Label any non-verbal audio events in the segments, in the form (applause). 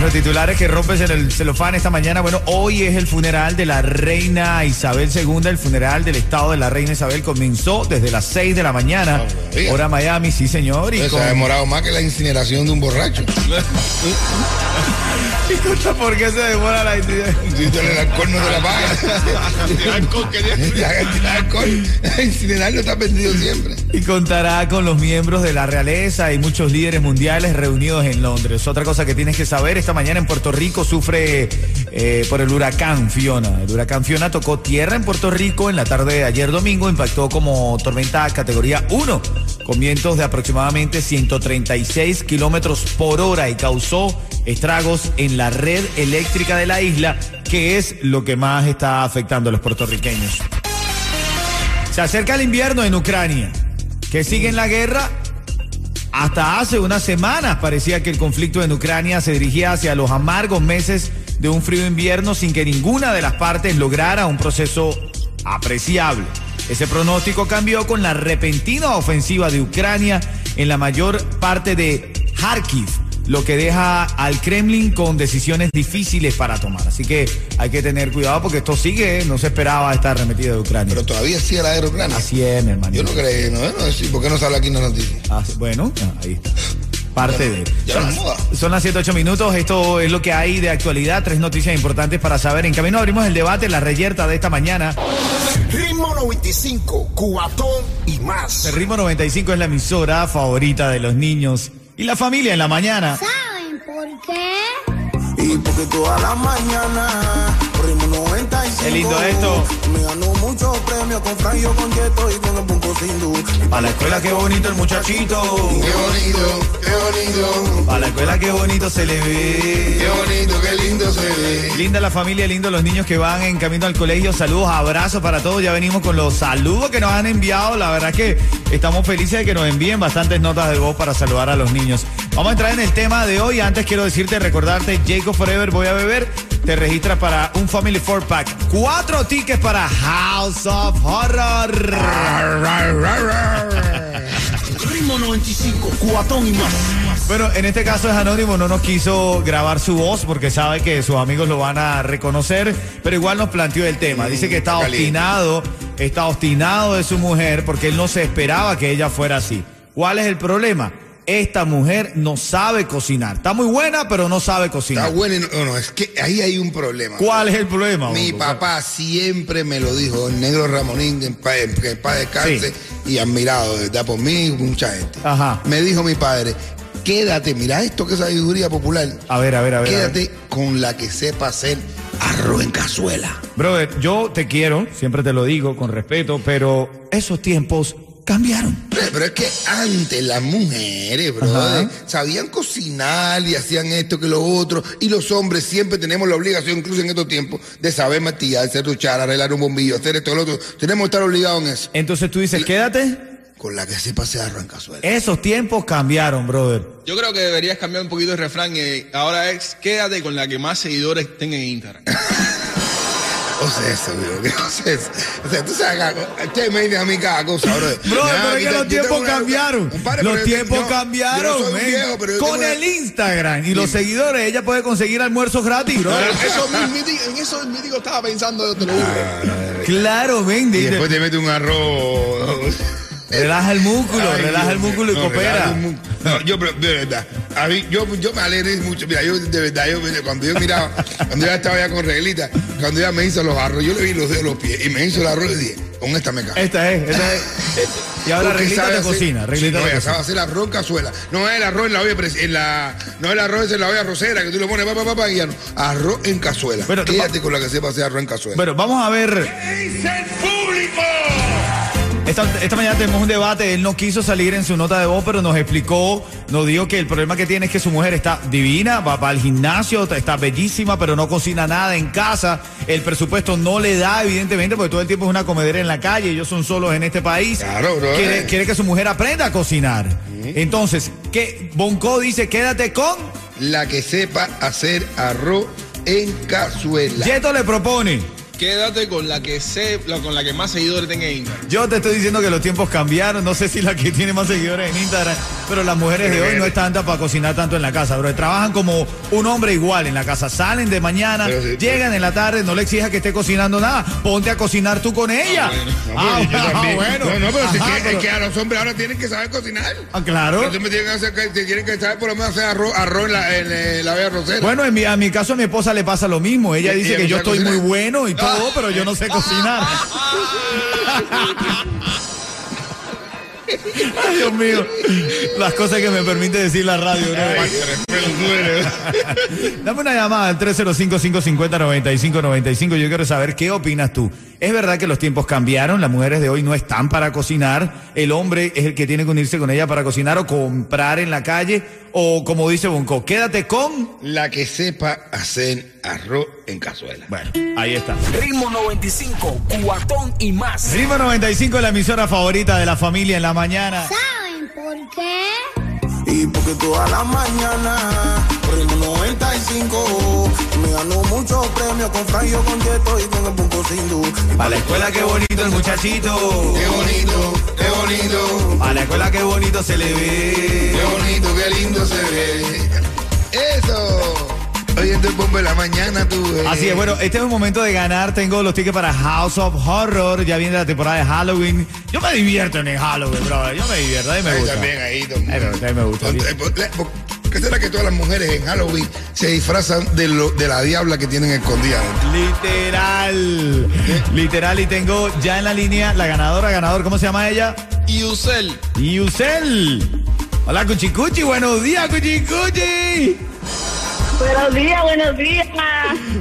Los titulares que rompes en el celofán esta mañana. Bueno, hoy es el funeral de la reina Isabel II. El funeral del estado de la reina Isabel comenzó desde las 6 de la mañana. María. Hora Miami, sí, señor. Y Eso con... ha demorado más que la incineración de un borracho. (laughs) ¿Por qué se demora la Si el alcohol no te la paga. (laughs) El alcohol que (laughs) el alcohol. Incinerarlo está perdido siempre. Y contará con los miembros de la realeza y muchos líderes mundiales reunidos en Londres. Otra cosa que tienes que saber, esta mañana en Puerto Rico sufre eh, por el huracán Fiona. El huracán Fiona tocó tierra en Puerto Rico en la tarde de ayer domingo, impactó como tormenta categoría 1, con vientos de aproximadamente 136 kilómetros por hora y causó estragos en la red eléctrica de la isla, que es lo que más está afectando a los puertorriqueños. Se acerca el invierno en Ucrania, que sigue en la guerra. Hasta hace unas semanas parecía que el conflicto en Ucrania se dirigía hacia los amargos meses de un frío invierno sin que ninguna de las partes lograra un proceso apreciable. Ese pronóstico cambió con la repentina ofensiva de Ucrania en la mayor parte de Kharkiv, lo que deja al Kremlin con decisiones difíciles para tomar. Así que hay que tener cuidado porque esto sigue, ¿eh? no se esperaba esta arremetida de Ucrania. Pero todavía sigue la guerra ucrania. Así es, mi hermano. Yo no creo, no, no, sí, ¿por qué no sale aquí en la noticia? Ah, bueno, ah, ahí está. Parte de. ya son, no es moda. son las 7, 8 minutos. Esto es lo que hay de actualidad. Tres noticias importantes para saber. En camino abrimos el debate, la reyerta de esta mañana. Ritmo 95, cuatón y más. El ritmo 95 es la emisora favorita de los niños y la familia en la mañana. ¿Saben por qué? Y porque toda la mañana, 95. Qué lindo esto. Me ganó muchos premios con Franjo, con Cheto y con el punto sin luz. Para la escuela, qué bonito el muchachito. Qué bonito, qué bonito, Para la escuela, qué bonito se le qué ve. bonito, qué lindo se ve. Linda la familia, lindo los niños que van en camino al colegio. Saludos, abrazos para todos. Ya venimos con los saludos que nos han enviado. La verdad que estamos felices de que nos envíen bastantes notas de voz para saludar a los niños. Vamos a entrar en el tema de hoy. Antes quiero decirte, recordarte, Jacob Forever Voy a Beber. Te registras para un Family Four Pack. Cuatro tickets para House of Horror. Ritmo 95, cuatón y más. Bueno, en este caso es anónimo, no nos quiso grabar su voz porque sabe que sus amigos lo van a reconocer, pero igual nos planteó el tema. Dice que está obstinado, está obstinado de su mujer porque él no se esperaba que ella fuera así. ¿Cuál es el problema? Esta mujer no sabe cocinar. Está muy buena, pero no sabe Está cocinar. bueno y no, no, es que ahí hay un problema. ¿Cuál es el problema? Mi Bongo? papá siempre me lo dijo, el negro Ramonín, que en paz descanse, y admirado, de verdad, por mí y mucha gente. Ajá. Me dijo mi padre, quédate, mira esto que es sabiduría popular, A ver, a ver, a ver. a ver. quédate con la que sepa hacer arroz en cazuela. Brother, yo te quiero, siempre te lo digo con respeto, pero esos tiempos cambiaron. Pero es que antes las mujeres, brother, sabían cocinar y hacían esto que lo otro. Y los hombres siempre tenemos la obligación, incluso en estos tiempos, de saber martillar, hacer duchar, arreglar un bombillo, hacer esto y lo otro. Tenemos que estar obligados en eso. Entonces tú dices, quédate. Con la que sepa hacer arroz en cazuela. Esos tiempos cambiaron, brother. Yo creo que deberías cambiar un poquito el refrán y ahora es quédate con la que más seguidores tenga en Instagram. (laughs) O sea, eso, digo, que o sea, eso. O sea, tú sabes, ustedes me dicen a mí cada cosa. Bro, pero es que los tiempos cambiaron. Compadre, los yo- tiempos yo- cambiaron, no viejo, pero Con una- el Instagram y los seguidores, ella puede conseguir almuerzos gratis, bro. eso en eso el mítico estaba pensando, yo te lo juro. Claro, ven, Y después te mete un arroz. Relaja el músculo, Ay, relaja el músculo y coopera. No, yo, pero de verdad, a mí, yo, yo me alegré mucho. Mira, yo de verdad, yo, cuando yo miraba, cuando yo estaba ya con reglita, cuando ella me hizo los arroz, yo le vi los dedos de los pies y me hizo el arroz y dije, con esta me cago. Esta es, esta es. Y ahora Porque reglita sabe de cocina, Sí, reglita no, de cocina. hacer arroz cazuela. No es el arroz en la olla, en la, no es el arroz en la olla rosera que tú le pones pa, pa, pa, pa, y ya no. Arroz en cazuela. Te- Quédate con la que sepa hacer arroz en cazuela. Bueno, vamos a ver. dice el público? Esta mañana tenemos un debate. Él no quiso salir en su nota de voz, pero nos explicó, nos dijo que el problema que tiene es que su mujer está divina, va, va al gimnasio, está bellísima, pero no cocina nada en casa. El presupuesto no le da, evidentemente, porque todo el tiempo es una comedera en la calle. Ellos son solos en este país. Claro, bro. Quiere, quiere que su mujer aprenda a cocinar. Entonces, ¿qué? Bonco dice, quédate con. La que sepa hacer arroz en cazuela. Yeto le propone. Quédate con la que sé, con la que más seguidores tenga en Instagram. Yo te estoy diciendo que los tiempos cambiaron. No sé si la que tiene más seguidores en Instagram, pero las mujeres de hoy no están tantas para cocinar tanto en la casa, bro. Trabajan como un hombre igual en la casa. Salen de mañana, sí, llegan en la tarde, no le exijas que esté cocinando nada. Ponte a cocinar tú con ella. No, Ah, yo ah, también. bueno. No, no, pero, si pero- es que a los hombres ahora tienen que saber cocinar. Ah, claro. Los hombres tienen que, hacer, que- tienen que saber por lo menos hacer arroz, arroz en la, en, eh, la olla arrocera. Bueno, en mi, a mi caso a mi esposa le pasa lo mismo. Ella ¿Y- dice ella que yo estoy muy bueno y todo, pero yo no sé cocinar. Ay, Dios mío. Las cosas que me permite decir la radio. ¿no? Dame una llamada al 305-550-9595. Yo quiero saber qué opinas tú. ¿Es verdad que los tiempos cambiaron? Las mujeres de hoy no están para cocinar. El hombre es el que tiene que unirse con ella para cocinar o comprar en la calle. O como dice Bonco, quédate con... La que sepa hacer arroz en cazuela. Bueno, ahí está. Ritmo 95, cuatón y más. Ritmo 95 es la emisora favorita de la familia en la mañana. ¿Saben por qué? Y porque toda la mañana, ritmo 95, me ganó muchos premios con Franjo, con Yeto y con el Punto Sindu. A la escuela qué bonito el muchachito. Qué bonito, qué bonito, A la escuela qué bonito se le qué ve. bonito, qué lindo se ve. Eso. Oyendo el bombo de la mañana, tú. eh. Así es, bueno, este es el momento de ganar. Tengo los tickets para House of Horror. Ya viene la temporada de Halloween. Yo me divierto en el Halloween, bro. Yo me divierto, a mí me Ahí gusta. también, ahí, don- Ay, pero a mí me gusta. Don- eh, ¿Por por qué será que todas las mujeres en Halloween se disfrazan de, lo, de la diabla que tienen escondida? Literal. Literal. Y tengo ya en la línea la ganadora, ganador. ¿Cómo se llama ella? Y Usel, Yusel. Hola, Cuchicuchi. Buenos días, Cuchicuchi. Buenos días, buenos días.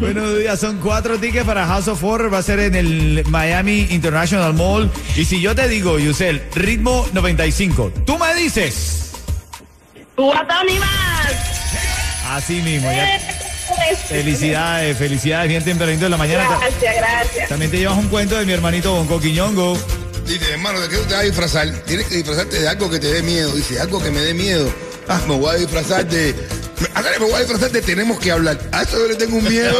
Buenos días, son cuatro tickets para House of Horror, va a ser en el Miami International Mall. Y si yo te digo, Yusel, ritmo 95, tú me dices, y más. así mismo, ya. Felicidades, felicidades, bien tempranito en la mañana. Gracias, gracias. También te llevas un cuento de mi hermanito Bonco Quiñongo. Dice, hermano, ¿de qué te vas a disfrazar? Tienes que disfrazarte de algo que te dé miedo. Dice, algo que me dé miedo. Ah, me voy a disfrazar de. Ándale, me voy a disfrazar de tenemos que hablar. A eso yo le tengo un miedo.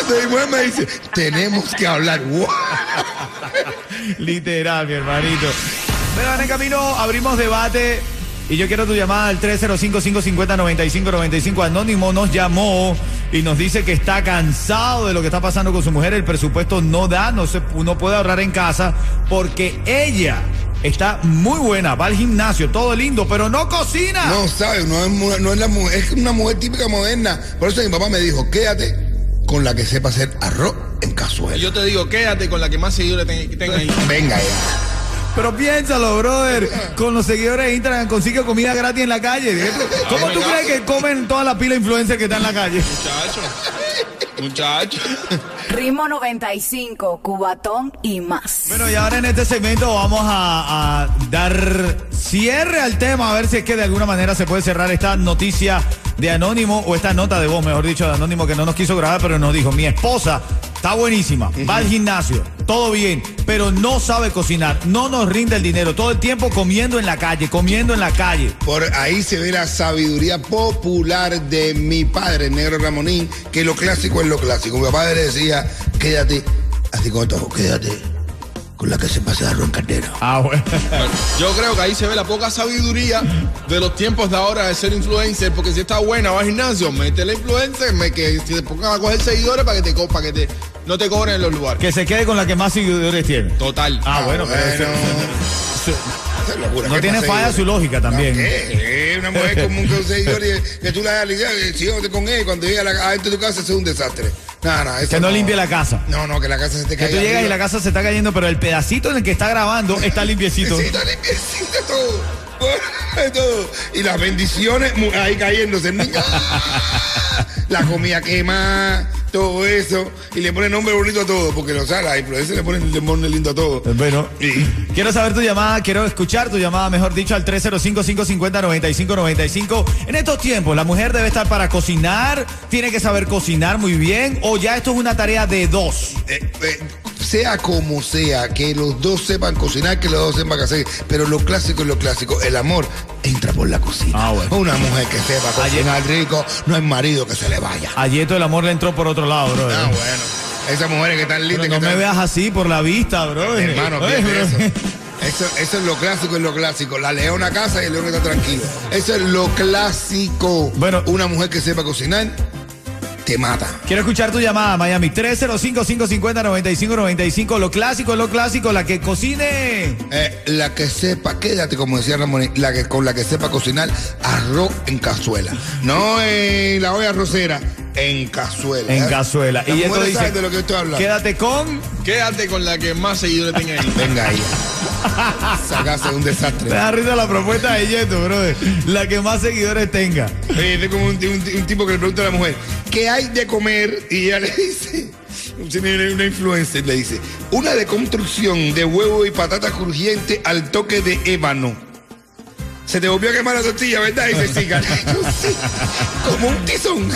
Entonces mi mujer me dice, tenemos que hablar. Literal, mi hermanito. Pero en el camino abrimos debate. Y yo quiero tu llamada al 305-550-9595. Anónimo nos llamó y nos dice que está cansado de lo que está pasando con su mujer. El presupuesto no da, no, se, no puede ahorrar en casa porque ella está muy buena, va al gimnasio, todo lindo, pero no cocina. No, ¿sabes? No es, no es la mujer, es una mujer típica moderna. Por eso mi papá me dijo, quédate con la que sepa hacer arroz en cazuela. yo te digo, quédate con la que más seguidores ten- tenga en Instagram. Venga ya. Pero piénsalo, brother. Con los seguidores de Instagram consigue comida gratis en la calle. ¿Cómo tú crees que comen toda la pila de influencers que está en la calle? Muchacho, muchacho. Ritmo 95, cubatón y más. Bueno, y ahora en este segmento vamos a, a dar cierre al tema, a ver si es que de alguna manera se puede cerrar esta noticia de Anónimo, o esta nota de voz, mejor dicho, de Anónimo que no nos quiso grabar, pero nos dijo, mi esposa está buenísima, va al gimnasio, todo bien, pero no sabe cocinar, no nos rinde el dinero, todo el tiempo comiendo en la calle, comiendo en la calle. Por ahí se ve la sabiduría popular de mi padre, el negro Ramonín, que lo clásico es lo clásico. Mi padre decía, quédate, así como todo, quédate con la que se pasa en cartera. Ah, bueno. Bueno, yo creo que ahí se ve la poca sabiduría de los tiempos de ahora de ser influencer, porque si está buena, va al gimnasio, métele influencer, me, que si te pongan a coger seguidores para que te para que te, no te cobren en los lugares. Que se quede con la que más seguidores tiene. Total. Ah, bueno, pero eso- eso- (laughs) Esa es locura. No ¿Qué tiene falla seguidor? su lógica también. No, ¿qué? Una mujer con un seguidor y (laughs) que tú la hagas si yo con y cuando llega la- adentro de tu casa es un desastre. No, no, eso Que no limpie la casa. No, no, que la casa se te Que caiga. tú llegas y arriba. la casa se está cayendo, pero el pedacito en el que está grabando está (laughs) limpiecito. Sí, está limpiecito todo. todo. Y las bendiciones ahí cayéndose. Niña. La comida quema. Todo eso, y le pone nombre bonito a todo, porque los la influencer le ponen nombre lindo a todo. Bueno, (laughs) quiero saber tu llamada, quiero escuchar tu llamada, mejor dicho, al 305-550-9595. En estos tiempos, la mujer debe estar para cocinar, tiene que saber cocinar muy bien, o ya esto es una tarea de dos. Eh, eh, sea como sea, que los dos sepan cocinar, que los dos sepan hacer, pero lo clásico es lo clásico. El amor entra por la cocina. Ah, bueno. Una mujer que sepa cocinar rico, no hay marido que se le vaya. Ayer todo el amor le entró por otro lado, bro. Ah, bueno. Esas mujeres que están. Pero no que me están- veas así por la vista, bro. Hermano, Oye, pierde bro. eso. Eso, eso es lo clásico, es lo clásico. La leona casa y el león está tranquilo. Eso es lo clásico. Bueno. Una mujer que sepa cocinar, te mata. Quiero escuchar tu llamada, Miami. 305-550-9595. Lo clásico lo clásico, la que cocine. Eh, la que sepa, quédate, como decía Ramón, la que, con la que sepa cocinar arroz en cazuela. No en la olla arrocera, en cazuela. En ¿eh? cazuela. Y esto dice, de lo que estoy hablando. quédate con... Quédate con la que más seguidores tenga ahí. Venga ahí. (laughs) Sacarse un desastre. Me da risa la propuesta de Yeto, brother. La que más seguidores tenga. Oye, este es como un, un- un tipo que le pregunta a la mujer, ¿qué hay de comer? Y ella le (laughs) dice, una una influencer le dice, una deconstrucción de huevo y patata crujiente al toque de ébano. Se te volvió a quemar la tortilla, ¿verdad? Y gané. (laughs) Yo sí, como un tizón.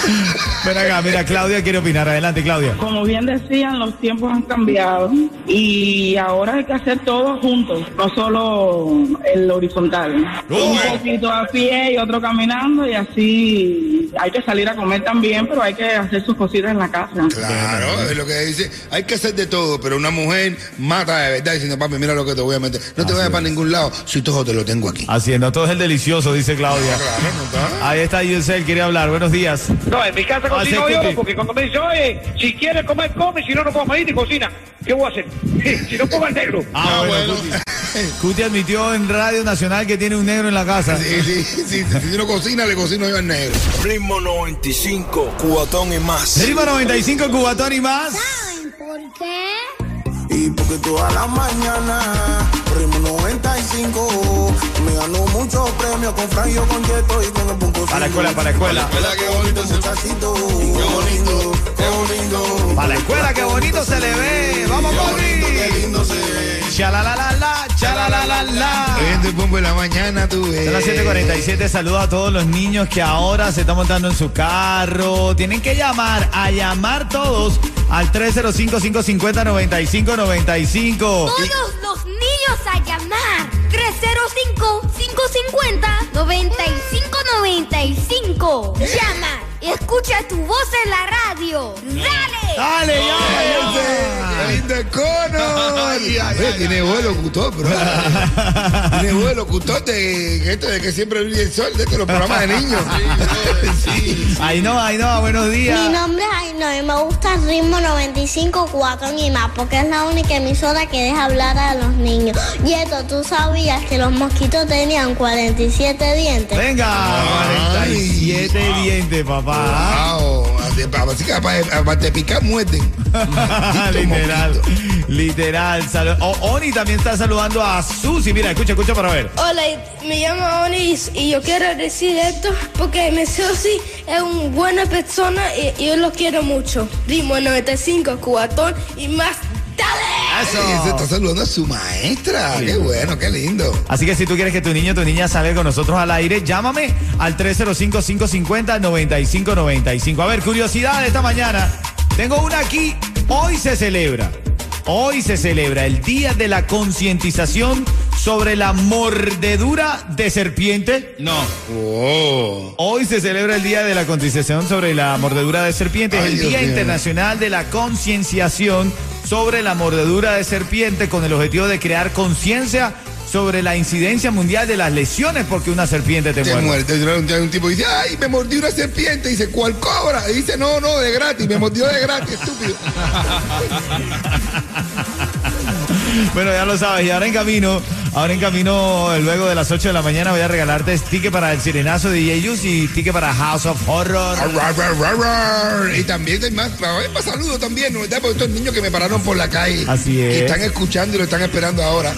Ven acá, mira, Claudia quiere opinar. Adelante, Claudia. Como bien decían, los tiempos han cambiado y ahora hay que hacer todo juntos, no solo el horizontal. Un poquito a pie y otro caminando y así hay que salir a comer también, pero hay que hacer sus cositas en la casa. Claro, es lo que dice. Hay que hacer de todo, pero una mujer mata de verdad diciendo, papi, mira lo que te voy a meter. No te vayas para ningún lado si todo te lo tengo aquí. Haciendo todo es el delicioso, dice Claudia. Está. Ahí está Yusel, quiere hablar. Buenos días. No, en mi casa Ah, cocino sí, yo, Cuti. porque cuando me dice, oye, si quieres comer, come, si no, no comes ahí ni cocina. ¿Qué voy a hacer? (laughs) si no, como el negro. Ah, Ah, bueno, bueno. Cuti. Cuti admitió en Radio Nacional que tiene un negro en la casa. Sí, sí, sí, si no cocina, le cocino yo al negro. Ritmo 95, cuatón y más. Ritmo 95, Cubatón y más. ¿Saben por qué? Y porque toda la mañana, ritmo 95, me ganó muchos premios con Franjo, con Yeto y con el punto Para la escuela, para la escuela. Espera, qué bonito se Muchachito, qué bonito, qué bonito. Para la escuela, qué bonito se le ve. Vamos, se Chalalalala, chalalalala. Oyendo el bombo en la mañana, tú ves. Son las 7:47. Saludos a todos los niños que ahora se están montando en su carro. Tienen que llamar, a llamar todos al 305-550-9595. Todos los niños a llamar. 305-550-9595. Llama y escucha tu voz en la radio. ¡Dale! Dale, llama, ¡Qué lindo el cono! Tiene buen locutor, bro. (laughs) tiene buen locutor de, que esto de que siempre brilla el sol, de estos los programas de niños. (laughs) Sí. Ahí no, ahí no, buenos Mi días. nombre es Ainhoa y me gusta el ritmo 95 cuatón y más porque es la única emisora que deja hablar a los niños. Yeto, ¿tú sabías que los mosquitos tenían 47 dientes? Venga, Ay. 47 dientes, papá. Wow, así, que aparte aparte de picar, muerden. (laughs) literal, literal. Salu- O- Oni también está saludando a Susi. Mira, escucha, escucha para ver. Hola, me llamo Oni y yo quiero decir esto porque mi Susi es una buena persona y, y yo lo quiero mucho. Ritmo 95, cubatón y más. Ay, se está saludando a su maestra. Qué bueno, qué lindo. Así que si tú quieres que tu niño o tu niña salga con nosotros al aire, llámame al 305-550-9595. A ver, curiosidad de esta mañana. Tengo una aquí. Hoy se celebra. Hoy se celebra el Día de la Concientización sobre la mordedura de serpiente. No. Oh. Hoy se celebra el Día de la Concientización sobre la mordedura de serpiente. Es el Dios Día. Internacional de la Concienciación sobre la mordedura de serpiente con el objetivo de crear conciencia sobre la incidencia mundial de las lesiones porque una serpiente te, Te muerde. muerde. Un, un tipo dice, ay, me mordió una serpiente. Dice, ¿cuál cobra? Y dice, no, no, de gratis. Me mordió de gratis, estúpido. (laughs) Bueno, ya lo sabes. Y ahora en camino, ahora en camino, luego de las 8 de la mañana voy a regalarte ticket para el sirenazo de DJ Yus y ticket para House of Horror. Arr, arr, arr, arr. Y también hay más, hay más saludos también, ¿no? ¿verdad? Porque estos niños que me pararon por la calle. Así es. Y están escuchando y lo están esperando ahora.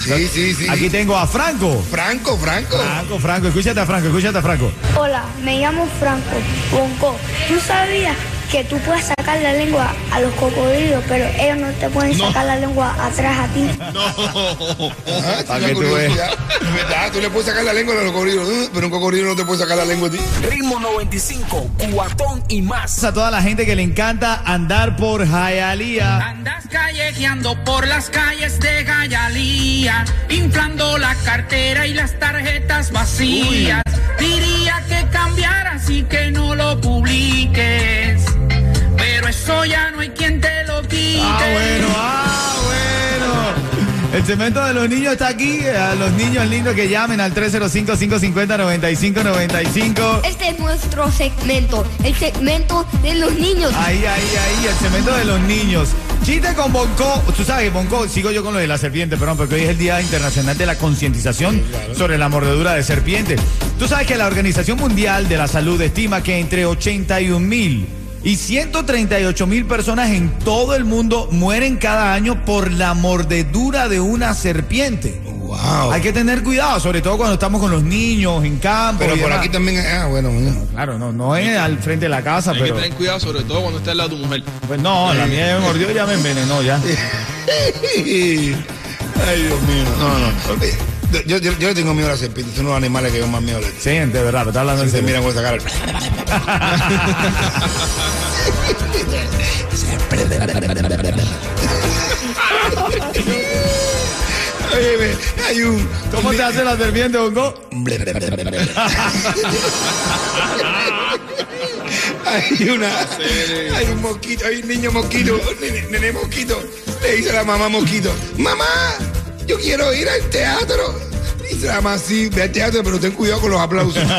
Sí, sí, sí. Aquí tengo a Franco. Franco, Franco. Franco, Franco, escúchate a Franco, escúchate a Franco. Hola, me llamo Franco Bonco. ¿Tú sabías que tú puedes sacar la lengua a los cocodrilos, pero ellos no te pueden sacar la lengua atrás a ti. Ah, Pa' una que tú verdad, tú le puedes sacar la lengua a los cocodrilos, pero un cocodrilo no te puede sacar la lengua a ti. Ritmo 95, cuatón y más. A toda la gente que le encanta andar por Hialeah. Andas callejeando por las calles de Gayalía, inflando la cartera y las tarjetas vacías. Diría que cambiaras y que no lo publiques, pero eso ya no hay quien te lo quite. Ah, bueno, ah, bueno. El cemento de los niños está aquí. A los niños lindos que llamen al 305-550-9595. Este es nuestro segmento, el segmento de los niños. Ahí, ahí, ahí, el cemento de los niños. Chiste con Bonco. Tú sabes que Bonco, sigo yo con lo de la serpiente, perdón, porque hoy es el Día Internacional de la Concientización sobre la mordedura de serpiente. Tú sabes que la Organización Mundial de la Salud estima que entre 81 mil y 138 mil personas en todo el mundo mueren cada año por la mordedura de una serpiente. Wow. Hay que tener cuidado, sobre todo cuando estamos con los niños en campo. Pero y por demás. aquí también, ah, bueno, mira. Claro, no, no es al frente de la casa, Hay que pero. tener cuidado, sobre todo cuando está al lado de tu mujer. Pues no, la mía ya me mordió y ya me envenenó ya. (laughs) Ay, Dios mío. No, no. Yo, yo, yo le tengo miedo a las serpientes, son los animales que yo más miedo le tengo. Sí, de verdad, me está hablando en Se serio. miran con esa cara. (laughs) Oye, hay un. ¿Cómo te hace la serpiente, Bongo? (laughs) Hay una. Hay un mosquito, hay un niño mosquito, nene, nene mosquito. Le dice a la mamá mosquito: Mamá, yo quiero ir al teatro. La mamá: Sí, ve al teatro, pero ten cuidado con los aplausos. (laughs)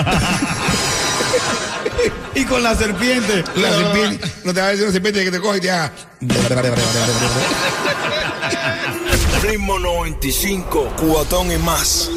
Y con la serpiente. La serpiente, no te va a decir una serpiente que te coge y te haga. Ritmo 95, cuatón y más.